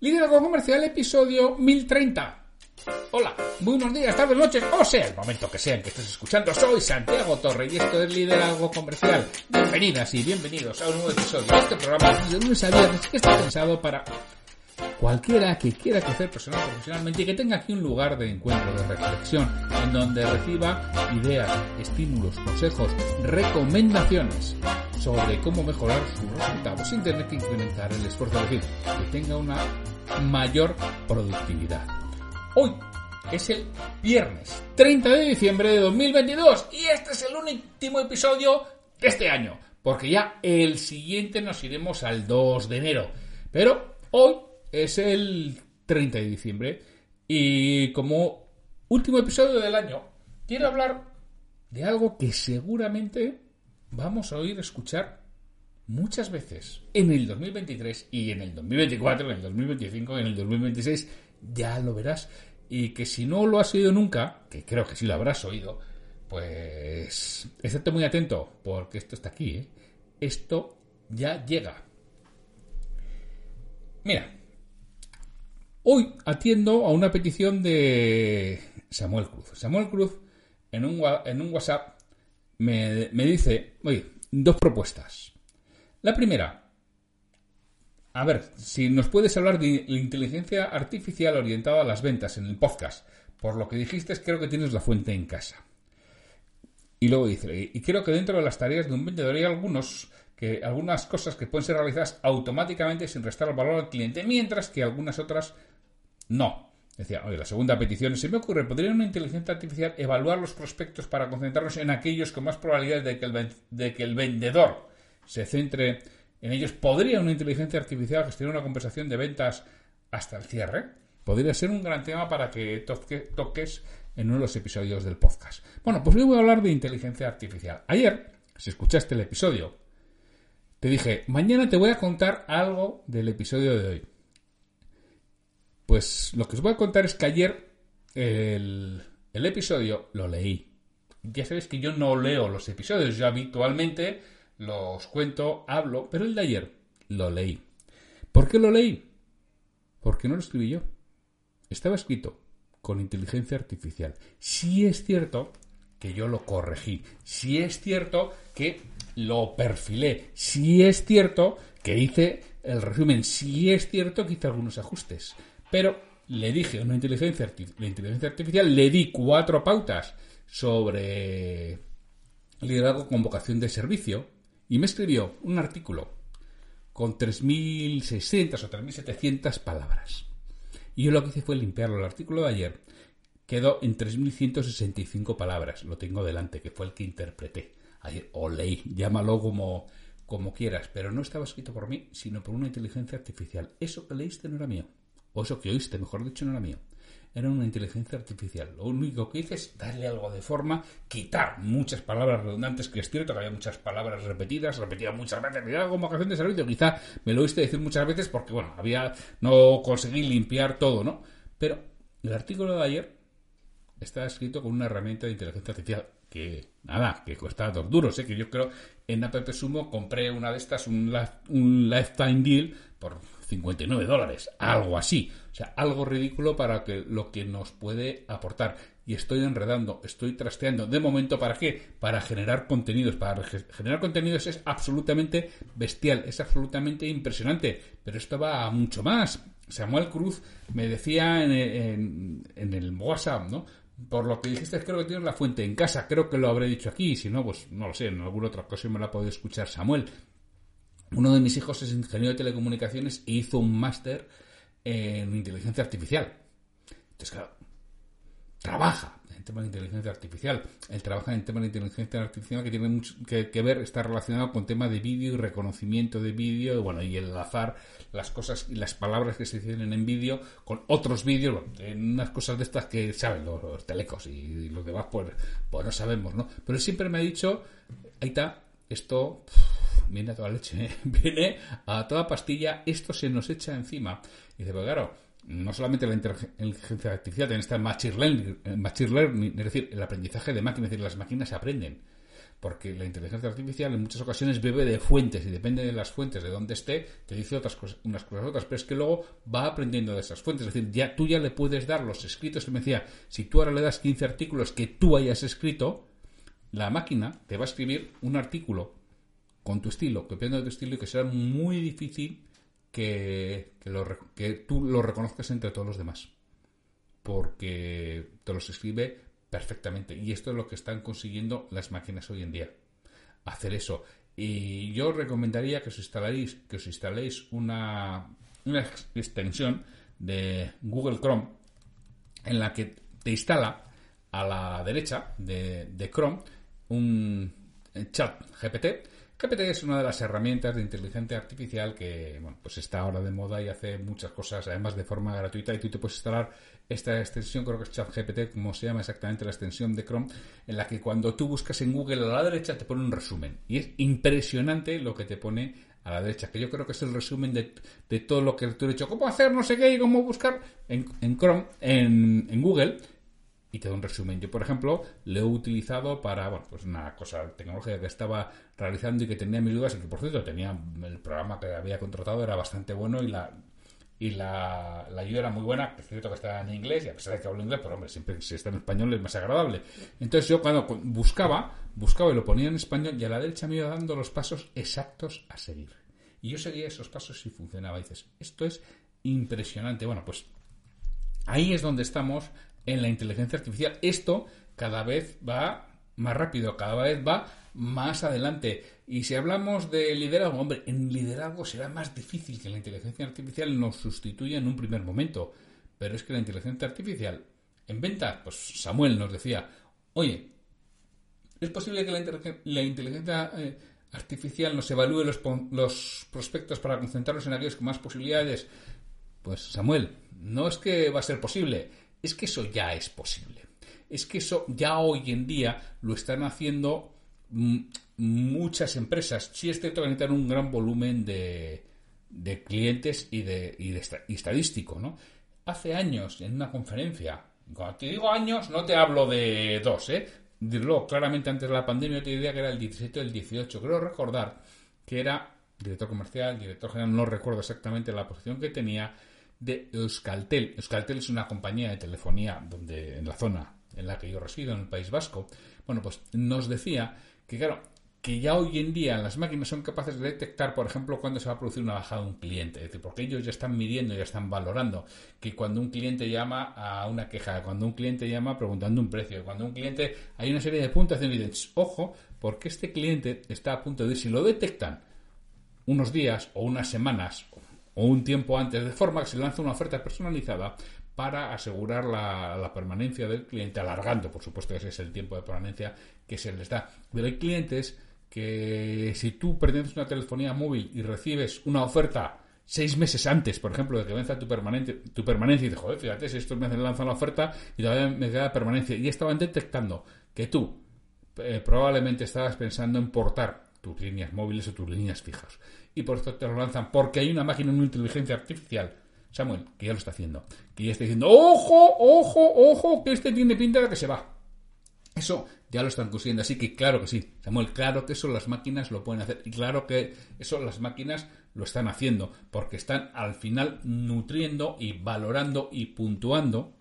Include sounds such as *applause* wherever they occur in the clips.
Liderazgo Comercial, episodio 1030. Hola, buenos días, tardes, noches, o sea, el momento que sea en que estés escuchando. Soy Santiago Torre y esto es Liderazgo Comercial. Bienvenidas y bienvenidos a un nuevo episodio de este programa de lunes a viernes que está pensado para cualquiera que quiera crecer personal profesionalmente y que tenga aquí un lugar de encuentro, de reflexión, en donde reciba ideas, estímulos, consejos, recomendaciones sobre cómo mejorar sus resultados sin tener que incrementar el esfuerzo, es decir, que tenga una mayor productividad. Hoy es el viernes 30 de diciembre de 2022 y este es el último episodio de este año, porque ya el siguiente nos iremos al 2 de enero. Pero hoy es el 30 de diciembre y como último episodio del año quiero hablar de algo que seguramente vamos a oír escuchar muchas veces en el 2023 y en el 2024, en el 2025, en el 2026, ya lo verás. Y que si no lo has oído nunca, que creo que sí lo habrás oído, pues estate muy atento, porque esto está aquí, ¿eh? Esto ya llega. Mira, hoy atiendo a una petición de Samuel Cruz. Samuel Cruz en un, en un WhatsApp me, dice, oye, dos propuestas. La primera, a ver, si nos puedes hablar de la inteligencia artificial orientada a las ventas en el podcast. Por lo que dijiste, creo que tienes la fuente en casa. Y luego dice, y creo que dentro de las tareas de un vendedor hay algunos que, algunas cosas que pueden ser realizadas automáticamente sin restar el valor al cliente, mientras que algunas otras no. Decía, oye, la segunda petición, se me ocurre, ¿podría una inteligencia artificial evaluar los prospectos para concentrarnos en aquellos con más probabilidades de que el, de que el vendedor se centre en ellos? ¿Podría una inteligencia artificial gestionar una conversación de ventas hasta el cierre? Podría ser un gran tema para que toques en uno de los episodios del podcast. Bueno, pues hoy voy a hablar de inteligencia artificial. Ayer, si escuchaste el episodio, te dije, mañana te voy a contar algo del episodio de hoy. Pues lo que os voy a contar es que ayer el, episodio lo leí. Ya sabéis que yo no leo los episodios, yo habitualmente los cuento, hablo, pero el de ayer lo leí. ¿Por qué lo leí? Porque no lo escribí yo. Estaba escrito con inteligencia artificial. Sí es cierto que yo lo corregí. Sí es cierto que lo perfilé. Sí es cierto que hice el resumen. Sí es cierto que hice algunos ajustes. Pero le dije a una inteligencia, artificial, le di cuatro pautas sobre liderazgo con vocación de servicio y me escribió un artículo con 3.600 o 3.700 palabras. Y yo lo que hice fue limpiarlo. El artículo de ayer quedó en 3.165 palabras. Lo tengo delante, que fue el que interpreté. Ayer, o leí, llámalo como, como quieras, pero no estaba escrito por mí, sino por una inteligencia artificial. Eso que leíste no era mío o eso que oíste, mejor dicho, no era mío. Era una inteligencia artificial. Lo único que hice es darle algo de forma, quitar muchas palabras redundantes, que es cierto que había muchas palabras repetidas, repetidas muchas veces, mira como ocasión de servicio. Quizá me lo oíste decir muchas veces porque, bueno, había, no conseguí limpiar todo, ¿no? Pero el artículo de ayer está escrito con una herramienta de inteligencia artificial que, nada, que cuesta dos duros, ¿eh? que yo creo en App Sumo compré una de estas, un lifetime deal por 59 dólares, algo así. O sea, algo ridículo para que lo que nos puede aportar. Y estoy enredando, estoy trasteando. De momento, ¿para qué? Para generar contenidos. Para generar contenidos es absolutamente bestial, es absolutamente impresionante. Pero esto va a mucho más. Samuel Cruz me decía en, en, el WhatsApp, ¿no? Por lo que dijiste, creo que tienes la fuente en casa. Creo que lo habré dicho aquí. Si no, pues no lo sé. En alguna otra ocasión me la ha podido escuchar Samuel. Uno de mis hijos es ingeniero de telecomunicaciones e hizo un máster en inteligencia artificial. Entonces, claro, trabaja en temas de inteligencia artificial. Él trabaja en temas de inteligencia artificial que tiene mucho que, ver, está relacionado con temas de vídeo y reconocimiento de vídeo, y bueno, y enlazar las cosas y las palabras que se dicen en vídeo con otros vídeos, unas cosas de estas que saben los, telecos y, los demás, pues, pues no sabemos, ¿no? Pero él siempre me ha dicho, ahí está, esto viene a toda leche, ¿eh? *laughs* viene a toda pastilla, esto se nos echa encima. Y dice, pues claro, no solamente la inteligencia artificial, también está el machine learning, learning, es decir, el aprendizaje de máquinas, es decir, las máquinas aprenden. porque la inteligencia artificial en muchas ocasiones bebe de fuentes y depende de las fuentes de dónde esté, te dice otras cosas, unas cosas otras, pero es que luego va aprendiendo de esas fuentes. Es decir, ya, tú ya le puedes dar los escritos que me decía, si tú ahora le das 15 artículos que tú hayas escrito, la máquina te va a escribir un artículo con tu estilo, copiando de tu estilo y que será muy difícil que, que tú lo reconozcas entre todos los demás. Porque te los escribe perfectamente. Y esto es lo que están consiguiendo las máquinas hoy en día. Hacer eso. Y yo recomendaría que os instaléis, que os instaléis una, una extensión de Google Chrome en la que te instala a la derecha de, de Chrome un chat GPT GPT es una de las herramientas de inteligencia artificial que bueno, pues está ahora de moda y hace muchas cosas, además de forma gratuita, y tú te puedes instalar esta extensión, creo que es ChatGPT, como se llama exactamente la extensión de Chrome, en la que cuando tú buscas en Google a la derecha te pone un resumen. Y es impresionante lo que te pone a la derecha, que yo creo que es el resumen de, todo lo que tú has dicho, cómo hacer no sé qué y cómo buscar en, Chrome, en Google y te doy un resumen. Yo, por ejemplo, lo he utilizado para, bueno, pues una cosa tecnológica que estaba realizando y que tenía mis dudas y que, por cierto, tenía el programa que había contratado era bastante bueno y la y la, ayuda era muy buena, es cierto que está en inglés y a pesar de que hablo inglés, pero hombre, siempre si está en español es más agradable. Entonces yo cuando buscaba, buscaba y lo ponía en español y a la derecha me iba dando los pasos exactos a seguir. Y yo seguía esos pasos y funcionaba. Y dices, esto es impresionante. Bueno, pues ahí es donde estamos en la inteligencia artificial. Esto cada vez va más rápido, cada vez va más adelante. Y si hablamos de liderazgo, hombre, en liderazgo será más difícil que la inteligencia artificial nos sustituya en un primer momento. Pero es que la inteligencia artificial, en ventas, pues Samuel nos decía, oye, ¿es posible que la, inteligencia eh, artificial nos evalúe los, los prospectos para concentrarnos en aquellos con más posibilidades? Pues Samuel, no es que va a ser posible, es que eso ya es posible. Es que eso ya hoy en día lo están haciendo mm, muchas empresas. Sí es cierto que necesitan un gran volumen de, clientes y de, estadístico, ¿no? Hace años, en una conferencia, cuando te digo años, no te hablo de dos, ¿eh? Dirlo claramente antes de la pandemia, te diría que era el 17 o el 18. Creo recordar que era director comercial, director general, no recuerdo exactamente la posición que tenía, de Euskaltel. Euskaltel es una compañía de telefonía donde, en la zona en la que yo resido, en el País Vasco. Bueno, pues nos decía que, claro, que ya hoy en día las máquinas son capaces de detectar, por ejemplo, cuando se va a producir una bajada de un cliente. Es decir, porque ellos ya están midiendo, ya están valorando que cuando un cliente llama a una queja, cuando un cliente llama preguntando un precio, cuando un cliente hay una serie de puntos de. Ojo, porque este cliente está a punto de si lo detectan unos días o unas semanas o un tiempo antes, de forma que se lanza una oferta personalizada para asegurar la, permanencia del cliente, alargando, por supuesto, ese es el tiempo de permanencia que se les da. Pero hay clientes que si tú pretendes una telefonía móvil y recibes una oferta seis meses antes, por ejemplo, de que venza tu, permanente, tu permanencia y dices, joder, fíjate, si estos meses lanzan la oferta y todavía me queda permanencia, y estaban detectando que tú eh, probablemente estabas pensando en portar tus líneas móviles o tus líneas fijas y por esto te lo lanzan porque hay una máquina, una inteligencia artificial, Samuel, que ya lo está haciendo, que ya está diciendo, ojo, ojo, ojo, que este tiene pinta de que se va. Eso ya lo están consiguiendo, así que claro que sí, Samuel, claro que eso las máquinas lo pueden hacer y claro que eso las máquinas lo están haciendo porque están al final nutriendo y valorando y puntuando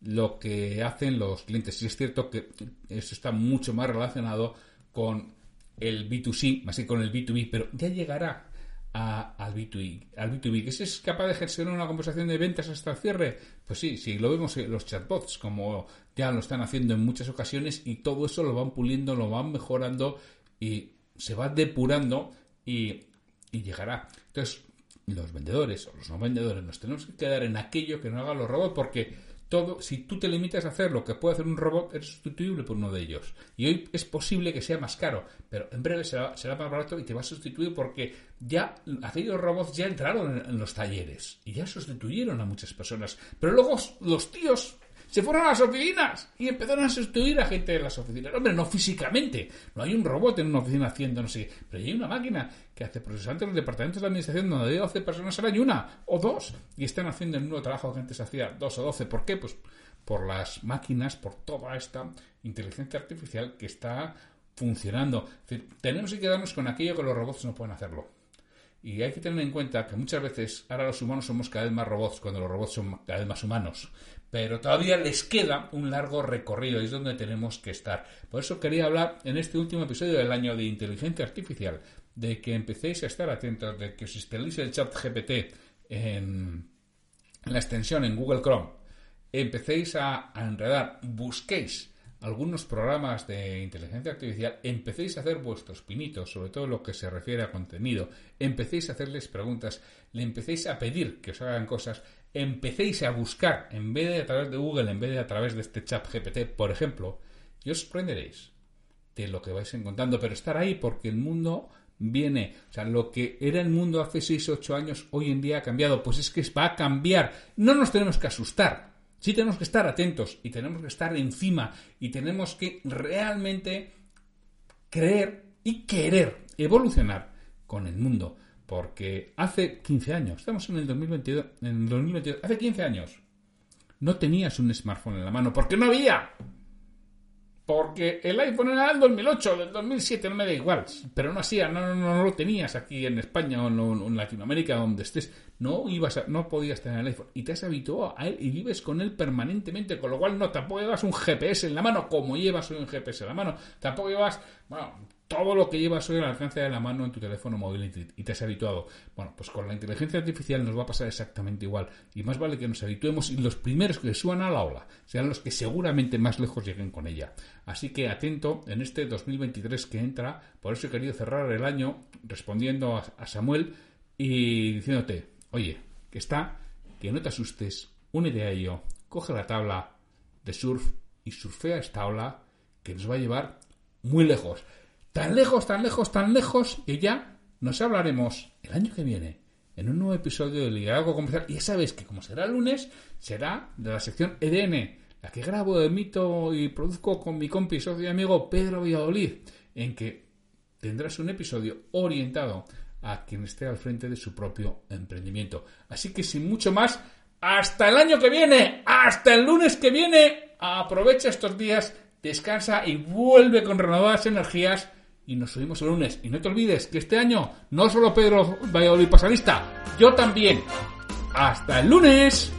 lo que hacen los clientes. Y es cierto que eso está mucho más relacionado con el B2C, más que con el B2B, pero ya llegará al B2B, al B2B, que es capaz de gestionar una conversación de ventas hasta el cierre, pues sí, sí, lo vemos en los chatbots, como ya lo están haciendo en muchas ocasiones, y todo eso lo van puliendo, lo van mejorando y se va depurando y, y llegará. Entonces, los vendedores o los no vendedores nos tenemos que quedar en aquello que no hagan los robots, porque todo, si tú te limitas a hacer lo que puede hacer un robot, es sustituible por uno de ellos. Y hoy es posible que sea más caro, pero en breve será, más barato y te va a sustituir porque ya aquellos robots ya entraron en los talleres y ya sustituyeron a muchas personas. Pero luego los tíos se fueron a las oficinas y empezaron a sustituir a gente de las oficinas. Hombre, no físicamente. No hay un robot en una oficina haciendo no sé Pero hay una máquina que hace procesantes en los departamentos de administración donde hay 12 personas ahora hay una o dos. Y están haciendo el mismo trabajo que antes hacía dos o doce. ¿Por qué? Pues por las máquinas, por toda esta inteligencia artificial que está funcionando. tenemos que quedarnos con aquello que los robots no pueden hacerlo. Y hay que tener en cuenta que muchas veces ahora los humanos somos cada vez más robots cuando los robots son cada vez más humanos. Pero todavía les queda un largo recorrido y es donde tenemos que estar. Por eso quería hablar en este último episodio del año de inteligencia artificial de que empecéis a estar atentos, de que os instaléis el chat GPT en, la extensión en Google Chrome, empecéis a, a enredar, busquéis algunos programas de inteligencia artificial, empecéis a hacer vuestros pinitos, sobre todo lo que se refiere a contenido, empecéis a hacerles preguntas, le empecéis a pedir que os hagan cosas, empecéis a buscar, en vez de a través de Google, en vez de a través de este chat GPT, por ejemplo, y os sorprenderéis de lo que vais encontrando, pero estar ahí porque el mundo viene, o sea, lo que era el mundo hace 6 o 8 años, hoy en día ha cambiado, pues es que va a cambiar, no nos tenemos que asustar, Sí tenemos que estar atentos y tenemos que estar encima y tenemos que realmente creer y querer evolucionar con el mundo. Porque hace 15 años, estamos en el 2022, en el 2022, hace 15 años, no tenías un smartphone en la mano porque no había. Porque el iPhone era del 2008, del 2007, no me da igual. Pero no hacía, no, no, no, lo tenías aquí en España o en, Latinoamérica, donde estés. No ibas no podías tener el iPhone. Y te has habituado a él y vives con él permanentemente. Con lo cual, no, tampoco llevas un GPS en la mano, como llevas un GPS en la mano. Tampoco llevas, bueno, todo lo que llevas hoy al alcance de la mano en tu teléfono móvil y te has habituado. Bueno, pues con la inteligencia artificial nos va a pasar exactamente igual. Y más vale que nos habituemos y los primeros que suban a la ola sean los que seguramente más lejos lleguen con ella. Así que atento en este 2023 que entra. Por eso he querido cerrar el año respondiendo a, Samuel y diciéndote, oye, que está, que no te asustes, únete a ello, coge la tabla de surf y surfea esta ola que nos va a llevar muy lejos tan lejos, tan lejos, tan lejos, que ya nos hablaremos el año que viene en un nuevo episodio de Liderazgo Comercial. Y ya sabéis que como será el lunes, será de la sección EDN, la que grabo, emito y produzco con mi compi, socio y amigo Pedro Valladolid, en que tendrás un episodio orientado a quien esté al frente de su propio emprendimiento. Así que sin mucho más, hasta el año que viene, hasta el lunes que viene, aprovecha estos días, descansa y vuelve con renovadas energías y nos subimos el lunes. Y no te olvides que este año no solo Pedro Valladolid Pasalista, yo también. ¡Hasta el lunes!